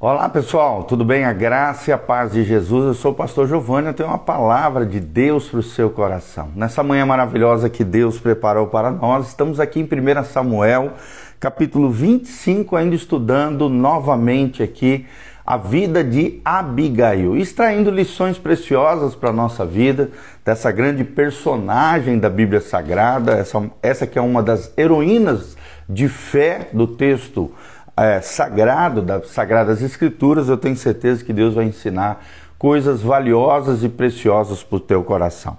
Olá pessoal, tudo bem? A graça e a paz de Jesus. Eu sou o pastor Giovanni, eu tenho uma palavra de Deus para o seu coração. Nessa manhã maravilhosa que Deus preparou para nós, estamos aqui em 1 Samuel, capítulo 25, ainda estudando novamente aqui a vida de Abigail, extraindo lições preciosas para a nossa vida, dessa grande personagem da Bíblia Sagrada, essa, essa que é uma das heroínas de fé do texto é, sagrado, das Sagradas Escrituras, eu tenho certeza que Deus vai ensinar coisas valiosas e preciosas para o teu coração.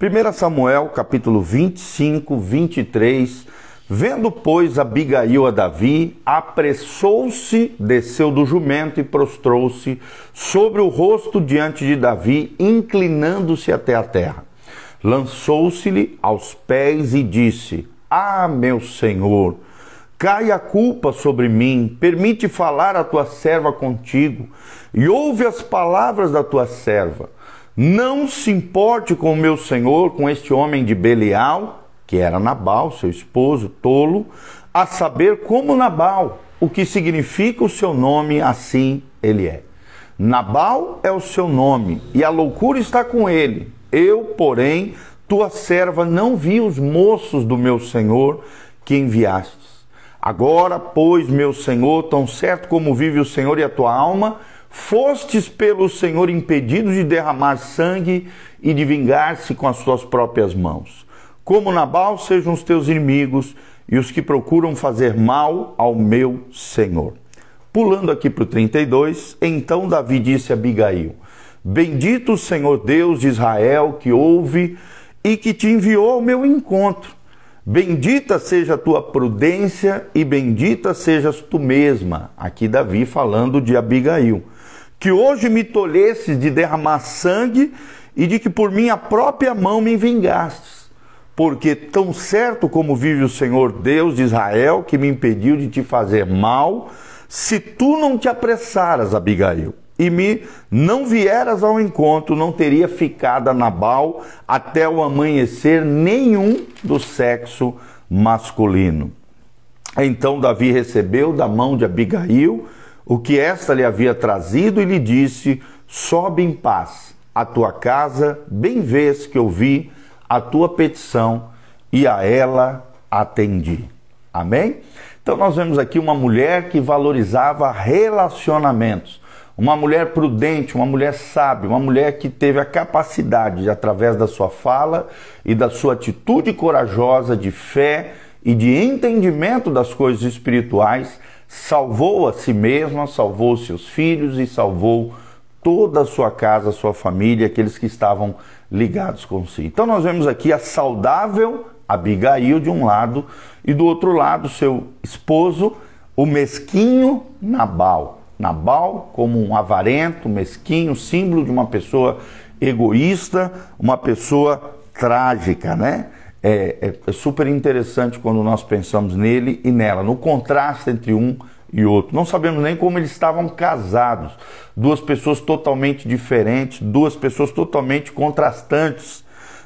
1 Samuel, capítulo 25, 23. Vendo, pois, Abigail a Davi, apressou-se, desceu do jumento e prostrou-se sobre o rosto diante de Davi, inclinando-se até a terra. Lançou-se-lhe aos pés e disse: Ah, meu senhor! Cai a culpa sobre mim, permite falar a tua serva contigo, e ouve as palavras da tua serva. Não se importe com o meu senhor, com este homem de Belial, que era Nabal, seu esposo, tolo, a saber como Nabal, o que significa o seu nome, assim ele é. Nabal é o seu nome, e a loucura está com ele. Eu, porém, tua serva, não vi os moços do meu senhor que enviaste Agora, pois, meu Senhor, tão certo como vive o Senhor e a tua alma, fostes pelo Senhor impedidos de derramar sangue e de vingar-se com as tuas próprias mãos. Como Nabal sejam os teus inimigos e os que procuram fazer mal ao meu Senhor. Pulando aqui para o 32, então Davi disse a Abigail: Bendito o Senhor Deus de Israel que ouve e que te enviou ao meu encontro Bendita seja a tua prudência e bendita sejas tu mesma. Aqui Davi falando de Abigail. Que hoje me tolhesses de derramar sangue e de que por minha própria mão me vingastes. Porque tão certo como vive o Senhor Deus de Israel, que me impediu de te fazer mal, se tu não te apressaras, Abigail, e me não vieras ao encontro, não teria ficado a Nabal até o amanhecer nenhum do sexo masculino. Então Davi recebeu da mão de Abigail o que esta lhe havia trazido e lhe disse: Sobe em paz a tua casa, bem vês que ouvi a tua petição e a ela atendi. Amém? Então nós vemos aqui uma mulher que valorizava relacionamentos uma mulher prudente, uma mulher sábia, uma mulher que teve a capacidade, de, através da sua fala e da sua atitude corajosa de fé e de entendimento das coisas espirituais, salvou a si mesma, salvou seus filhos e salvou toda a sua casa, a sua família, aqueles que estavam ligados com si. Então nós vemos aqui a saudável Abigail de um lado e do outro lado seu esposo, o mesquinho Nabal. Nabal como um avarento, mesquinho, símbolo de uma pessoa egoísta, uma pessoa trágica, né? É, é, é, super interessante quando nós pensamos nele e nela, no contraste entre um e outro. Não sabemos nem como eles estavam casados. Duas pessoas totalmente diferentes, duas pessoas totalmente contrastantes.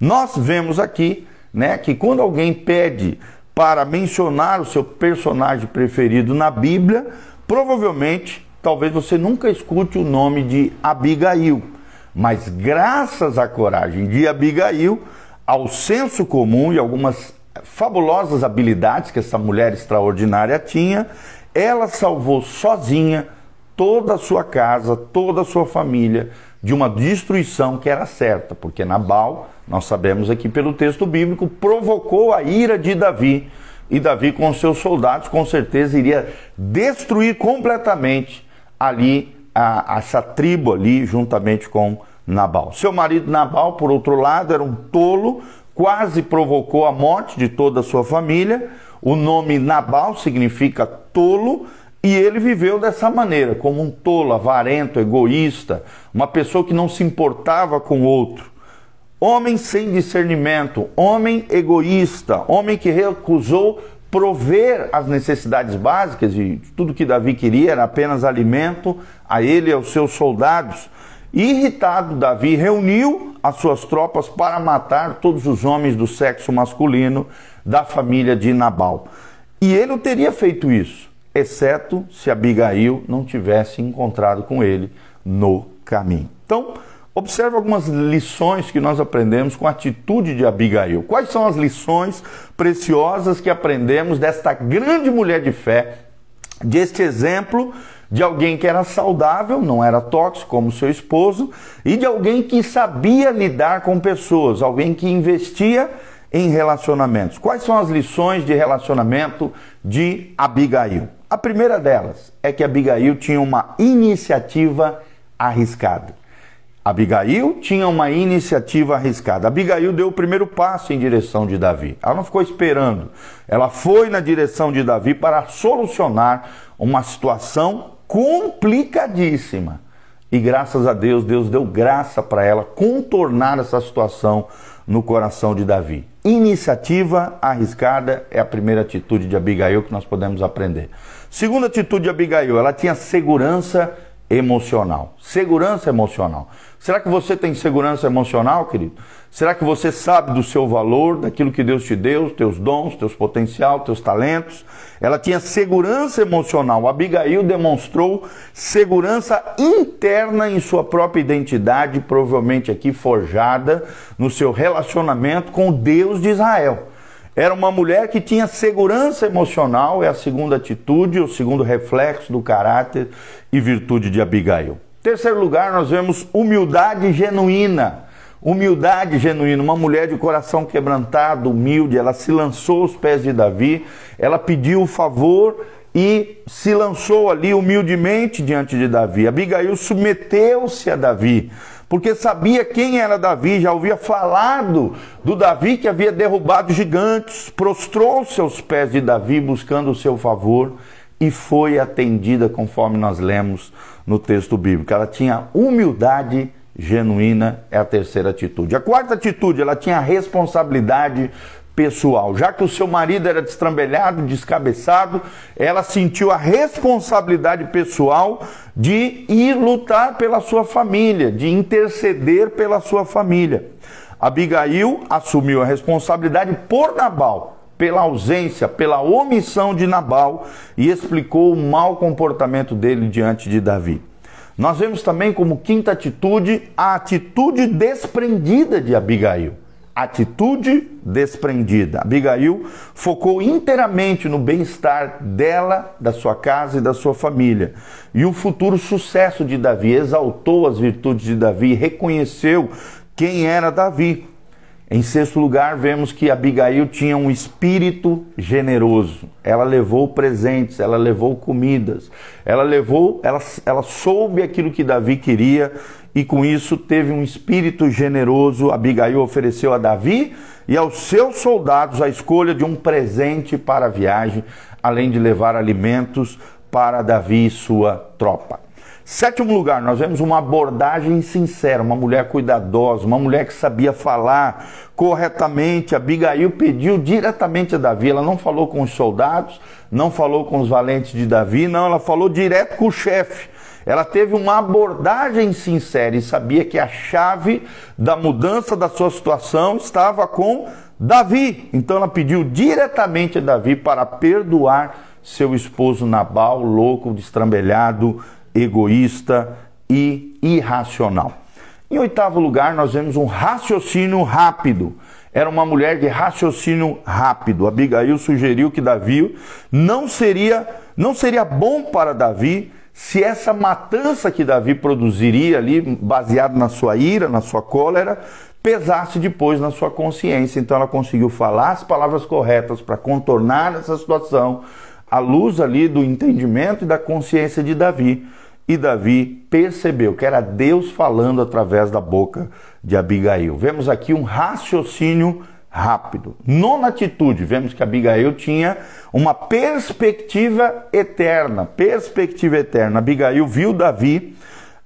Nós vemos aqui, né, que quando alguém pede para mencionar o seu personagem preferido na Bíblia, provavelmente talvez você nunca escute o nome de Abigail, mas graças à coragem de Abigail, ao senso comum e algumas fabulosas habilidades que essa mulher extraordinária tinha, ela salvou sozinha toda a sua casa, toda a sua família de uma destruição que era certa, porque Nabal, nós sabemos aqui pelo texto bíblico, provocou a ira de Davi. E Davi, com seus soldados, com certeza iria destruir completamente ali a, essa tribo ali juntamente com Nabal. Seu marido Nabal, por outro lado, era um tolo, quase provocou a morte de toda a sua família. O nome Nabal significa tolo, e ele viveu dessa maneira, como um tolo, avarento, egoísta, uma pessoa que não se importava com o outro. Homem sem discernimento, homem egoísta, homem que recusou prover as necessidades básicas e tudo que Davi queria era apenas alimento a ele e aos seus soldados. Irritado, Davi reuniu as suas tropas para matar todos os homens do sexo masculino da família de Nabal. E ele teria feito isso. exceto se Abigail não tivesse encontrado com ele no caminho. Então, observe algumas lições que nós aprendemos com a atitude de Abigail. Quais são as lições preciosas que aprendemos desta grande mulher de fé, deste exemplo de alguém que era saudável, não era tóxico como seu esposo, e de alguém que sabia lidar com pessoas, alguém que investia em relacionamentos. Quais são as lições de relacionamento de Abigail? A primeira delas é que Abigail tinha uma iniciativa arriscada. Abigail tinha uma iniciativa arriscada. Abigail deu o primeiro passo em direção de Davi. Ela não ficou esperando. Ela foi na direção de Davi para solucionar uma situação complicadíssima. E graças a Deus, Deus deu graça para ela contornar essa situação no coração de Davi. Iniciativa arriscada é a primeira atitude de Abigail que nós podemos aprender. Segunda atitude de Abigail, ela tinha segurança emocional. Segurança emocional. Será que você tem segurança emocional, querido? Será que você sabe do seu valor, daquilo que Deus te deu, teus dons, teus potencial, teus talentos? Ela tinha segurança emocional. Abigail demonstrou segurança interna em sua própria identidade, provavelmente aqui forjada no seu relacionamento com o Deus de Israel. Era uma mulher que tinha segurança emocional, é a segunda atitude, o segundo reflexo do caráter e virtude de Abigail. Terceiro lugar, nós vemos humildade genuína. Humildade genuína, uma mulher de coração quebrantado, humilde, ela se lançou aos pés de Davi, ela pediu o favor e se lançou ali humildemente diante de Davi. Abigail submeteu-se a Davi porque sabia quem era Davi, já ouvia falado do Davi que havia derrubado gigantes, prostrou-se aos pés de Davi buscando o seu favor e foi atendida conforme nós lemos no texto bíblico. Ela tinha humildade genuína, é a terceira atitude. A quarta atitude, ela tinha responsabilidade pessoal. Já que o seu marido era destrambelhado, descabeçado, ela sentiu a responsabilidade pessoal de ir lutar pela sua família, de interceder pela sua família. Abigail assumiu a responsabilidade por Nabal, pela ausência, pela omissão de Nabal e explicou o mau comportamento dele diante de Davi. Nós vemos também como quinta atitude a atitude desprendida de Abigail atitude desprendida. Abigail focou inteiramente no bem-estar dela, da sua casa e da sua família. E o futuro sucesso de Davi exaltou as virtudes de Davi, reconheceu quem era Davi. Em sexto lugar, vemos que Abigail tinha um espírito generoso. Ela levou presentes, ela levou comidas, ela levou, ela, ela soube aquilo que Davi queria e com isso teve um espírito generoso. Abigail ofereceu a Davi e aos seus soldados a escolha de um presente para a viagem, além de levar alimentos para Davi e sua tropa. Sétimo lugar, nós vemos uma abordagem sincera, uma mulher cuidadosa, uma mulher que sabia falar corretamente. Abigail pediu diretamente a Davi, ela não falou com os soldados, não falou com os valentes de Davi, não, ela falou direto com o chefe. Ela teve uma abordagem sincera e sabia que a chave da mudança da sua situação estava com Davi. Então ela pediu diretamente a Davi para perdoar seu esposo Nabal, louco, destrambelhado, egoísta e irracional. Em oitavo lugar, nós vemos um raciocínio rápido. Era uma mulher de raciocínio rápido. Abigail sugeriu que Davi não seria, não seria bom para Davi se essa matança que Davi produziria ali, baseado na sua ira, na sua cólera, pesasse depois na sua consciência. Então ela conseguiu falar as palavras corretas para contornar essa situação, à luz ali do entendimento e da consciência de Davi. E Davi percebeu que era Deus falando através da boca de Abigail. Vemos aqui um raciocínio rápido. Nona atitude, vemos que Abigail tinha uma perspectiva eterna, perspectiva eterna. Abigail viu Davi,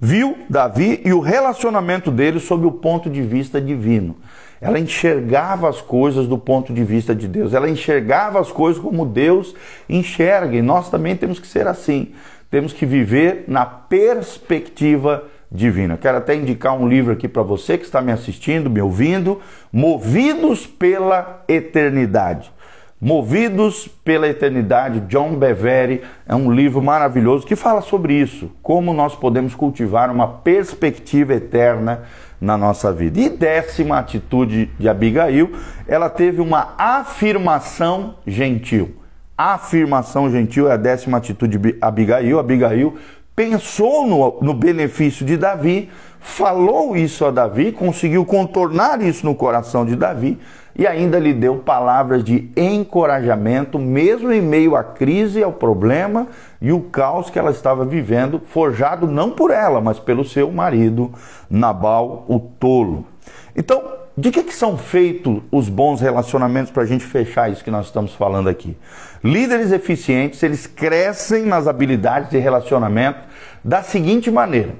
viu Davi e o relacionamento dele sob o ponto de vista divino. Ela enxergava as coisas do ponto de vista de Deus. Ela enxergava as coisas como Deus enxerga. E nós também temos que ser assim. Temos que viver na perspectiva divina. Quero até indicar um livro aqui para você que está me assistindo, me ouvindo, Movidos pela Eternidade. Movidos pela Eternidade, John Bevere, é um livro maravilhoso que fala sobre isso, como nós podemos cultivar uma perspectiva eterna na nossa vida. E décima atitude de Abigail, ela teve uma afirmação gentil. afirmação gentil é a décima atitude de Abigail. Abigail pensou no, no benefício de Davi, falou isso a Davi, conseguiu contornar isso no coração de Davi e ainda lhe deu palavras de encorajamento, mesmo em meio à crise, ao problema e o caos que ela estava vivendo, forjado não por ela, mas pelo seu marido Nabal, o tolo. Então, de que, que são feitos os bons relacionamentos para a gente fechar isso que nós estamos falando aqui? Líderes eficientes, eles crescem nas habilidades de relacionamento da seguinte maneira.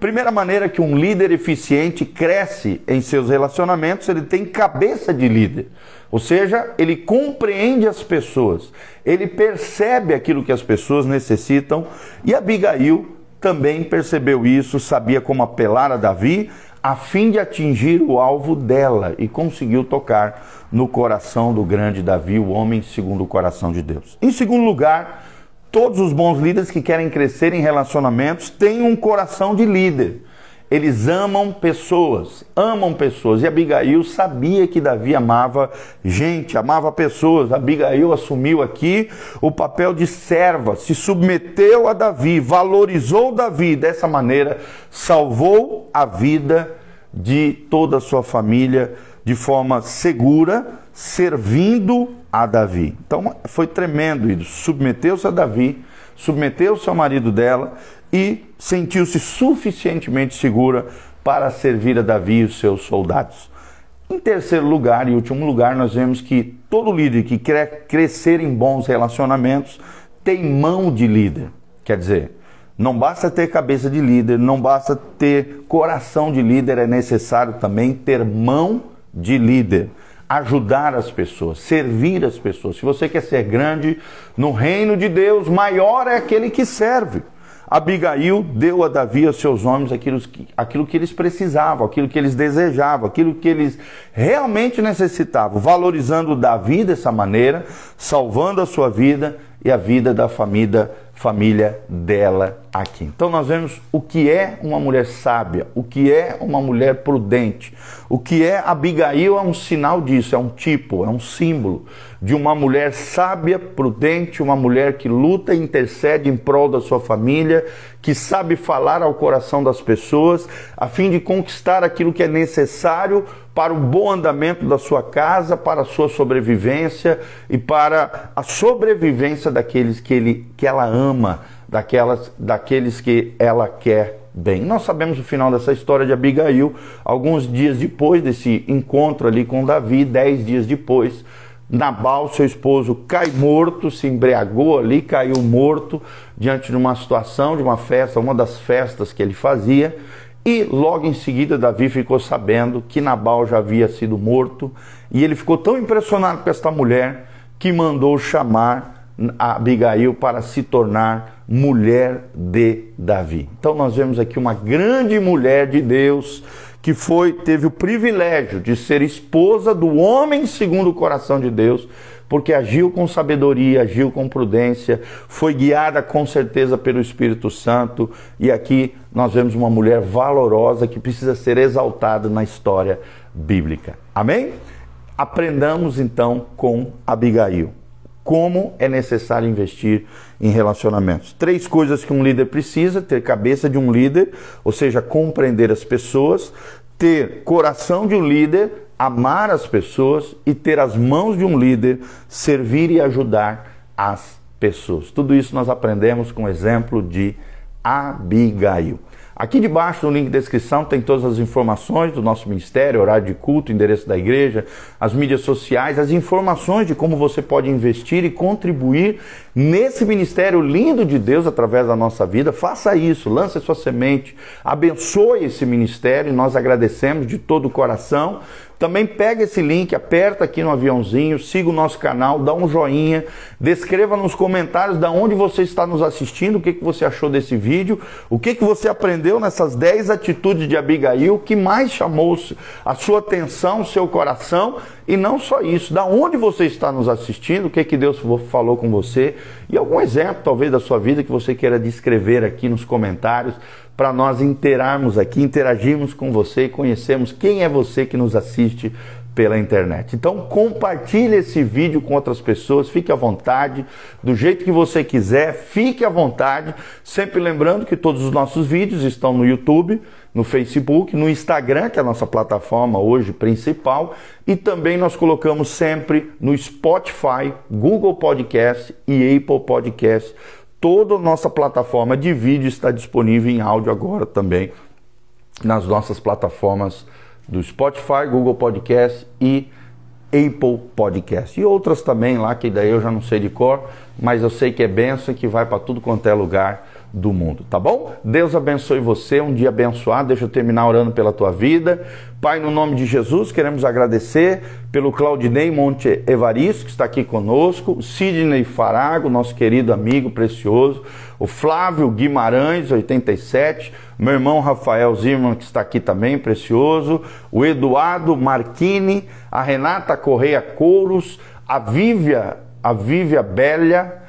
Primeira maneira que um líder eficiente cresce em seus relacionamentos, ele tem cabeça de líder. Ou seja, ele compreende as pessoas, ele percebe aquilo que as pessoas necessitam e Abigail também percebeu isso, sabia como apelar a Davi a fim de atingir o alvo dela e conseguiu tocar no coração do grande Davi, o homem segundo o coração de Deus. Em segundo lugar, Todos os bons líderes que querem crescer em relacionamentos têm um coração de líder. Eles amam pessoas, amam pessoas. E Abigail sabia que Davi amava gente, amava pessoas. Abigail assumiu aqui o papel de serva, se submeteu a Davi, valorizou Davi. Dessa maneira, salvou a vida de toda a sua família de forma segura, servindo a Davi. Então foi tremendo isso. Submeteu-se a Davi, submeteu-se ao marido dela e sentiu-se suficientemente segura para servir a Davi e os seus soldados. Em terceiro lugar e último lugar, nós vemos que todo líder que quer crescer em bons relacionamentos tem mão de líder. Quer dizer, não basta ter cabeça de líder, não basta ter coração de líder, é necessário também ter mão de líder ajudar as pessoas, servir as pessoas. Se você quer ser grande no reino de Deus, maior é aquele que serve. Abigail deu a Davi a seus homens aquilo que, aquilo que eles precisavam, aquilo que eles desejavam, aquilo que eles realmente necessitavam, valorizando Davi dessa maneira, salvando a sua vida e a vida da família, família dela aqui. Então nós vemos o que é uma mulher sábia, o que é uma mulher prudente, o que é Abigail é um sinal disso, é um tipo, é um símbolo de uma mulher sábia, prudente, uma mulher que luta e intercede em prol da sua família, que sabe falar ao coração das pessoas, a fim de conquistar aquilo que é necessário para o bom andamento da sua casa, para a sua sobrevivência e para a sobrevivência daqueles que, ele, que ela ama daquelas, daqueles que ela quer bem. Nós sabemos o final dessa história de Abigail, alguns dias depois desse encontro ali com Davi, dez dias depois, Nabal, seu esposo, cai morto, se embriagou ali, caiu morto diante de uma situação, de uma festa, uma das festas que ele fazia. E logo em seguida, Davi ficou sabendo que Nabal já havia sido morto. E ele ficou tão impressionado com esta mulher que mandou chamar Abigail para se tornar mulher de Davi. Então nós vemos aqui uma grande mulher de Deus que foi teve o privilégio de ser esposa do homem segundo o coração de Deus, porque agiu com sabedoria, agiu com prudência, foi guiada com certeza pelo Espírito Santo, e aqui nós vemos uma mulher valorosa que precisa ser exaltada na história bíblica. Amém? Aprendamos então com Abigail como é necessário investir em relacionamentos. Três coisas que um líder precisa: ter cabeça de um líder, ou seja, compreender as pessoas, ter coração de um líder, amar as pessoas e ter as mãos de um líder, servir e ajudar as pessoas. Tudo isso nós aprendemos com o exemplo de Abigail. Aqui debaixo no link de descrição tem todas as informações do nosso ministério, horário de culto, endereço da igreja, as mídias sociais, as informações de como você pode investir e contribuir nesse ministério lindo de Deus através da nossa vida. Faça isso, lance sua semente, abençoe esse ministério e nós agradecemos de todo o coração. Também pega esse link, aperta aqui no aviãozinho, siga o nosso canal, dá um joinha, descreva nos comentários de onde você está nos assistindo, o que, que você achou desse vídeo, o que, que você aprendeu deu nessas 10 atitudes de Abigail que mais chamou a sua atenção, o seu coração, e não só isso, da onde você está nos assistindo, o que, que Deus falou com você, e algum exemplo, talvez, da sua vida que você queira descrever aqui nos comentários, para nós interarmos aqui, interagirmos com você e conhecermos quem é você que nos assiste pela internet. Então compartilhe esse vídeo com outras pessoas, fique à vontade, do jeito que você quiser, fique à vontade, sempre lembrando que todos os nossos vídeos estão no YouTube, no Facebook, no Instagram, que é a nossa plataforma hoje principal, e também nós colocamos sempre no Spotify, Google Podcast e Apple Podcast. Toda a nossa plataforma de vídeo está disponível em áudio agora também nas nossas plataformas do Spotify, Google Podcast e Apple Podcast. E outras também lá, que daí eu já não sei de cor, mas eu sei que é benção que vai para tudo quanto é lugar do mundo, tá bom? Deus abençoe você, um dia abençoado. Deixa eu terminar orando pela tua vida. Pai, no nome de Jesus, queremos agradecer pelo Claudinei Monte Evaristo, que está aqui conosco, Sidney Farago, nosso querido amigo precioso, o Flávio Guimarães, 87, meu irmão Rafael Zimmermann, que está aqui também, precioso, o Eduardo Marchini, a Renata Correia Couros, a Vívia, a Vívia Bélia,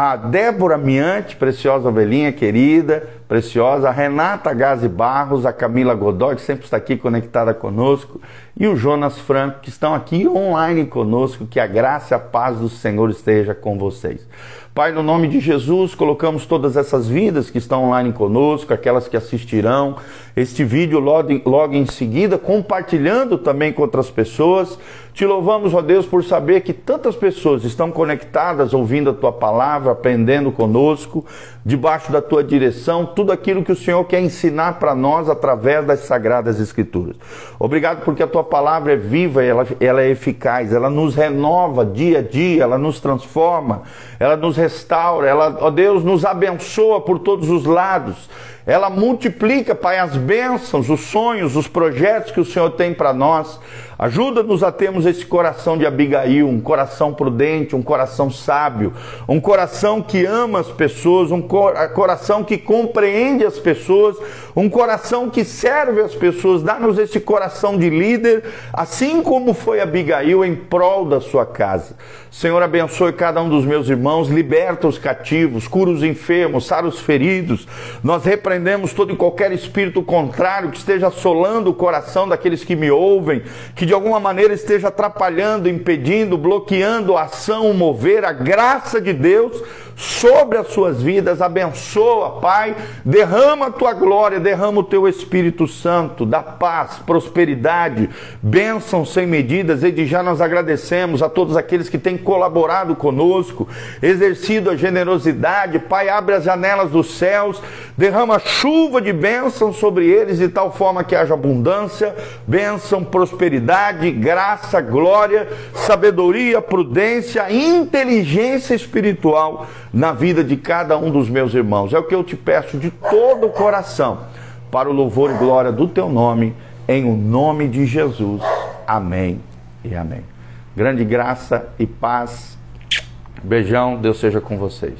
a Débora Miante, preciosa ovelhinha querida, preciosa, a Renata Gazi Barros, a Camila Godoy, que sempre está aqui conectada conosco, e o Jonas Franco, que estão aqui online conosco, que a graça e a paz do Senhor esteja com vocês. Pai, no nome de Jesus, colocamos todas essas vidas que estão online conosco, aquelas que assistirão este vídeo logo, logo em seguida, compartilhando também com outras pessoas. Te louvamos, ó Deus, por saber que tantas pessoas estão conectadas, ouvindo a tua palavra, aprendendo conosco, debaixo da tua direção, tudo aquilo que o Senhor quer ensinar para nós através das sagradas Escrituras. Obrigado porque a tua palavra é viva, ela, ela é eficaz, ela nos renova dia a dia, ela nos transforma, ela nos restaura, ela, ó Deus, nos abençoa por todos os lados. Ela multiplica, Pai, as bênçãos, os sonhos, os projetos que o Senhor tem para nós. Ajuda-nos a termos esse coração de Abigail, um coração prudente, um coração sábio, um coração que ama as pessoas, um coração que compreende as pessoas, um coração que serve as pessoas. Dá-nos esse coração de líder, assim como foi Abigail em prol da sua casa. Senhor, abençoe cada um dos meus irmãos, liberta os cativos, cura os enfermos, sara os feridos. Nós repreendemos todo e qualquer espírito contrário que esteja assolando o coração daqueles que me ouvem, que de alguma maneira esteja atrapalhando, impedindo, bloqueando a ação, mover, a graça de Deus sobre as suas vidas, abençoa, Pai, derrama a tua glória, derrama o teu Espírito Santo, dá paz, prosperidade, bênção sem medidas, e de já nós agradecemos a todos aqueles que têm colaborado conosco, exercido a generosidade, Pai, abre as janelas dos céus, derrama chuva de bênção sobre eles de tal forma que haja abundância, bênção, prosperidade, graça, glória, sabedoria, prudência, inteligência espiritual na vida de cada um dos meus irmãos. É o que eu te peço de todo o coração, para o louvor e glória do teu nome, em o nome de Jesus. Amém e amém. Grande graça e paz. Beijão, Deus seja com vocês.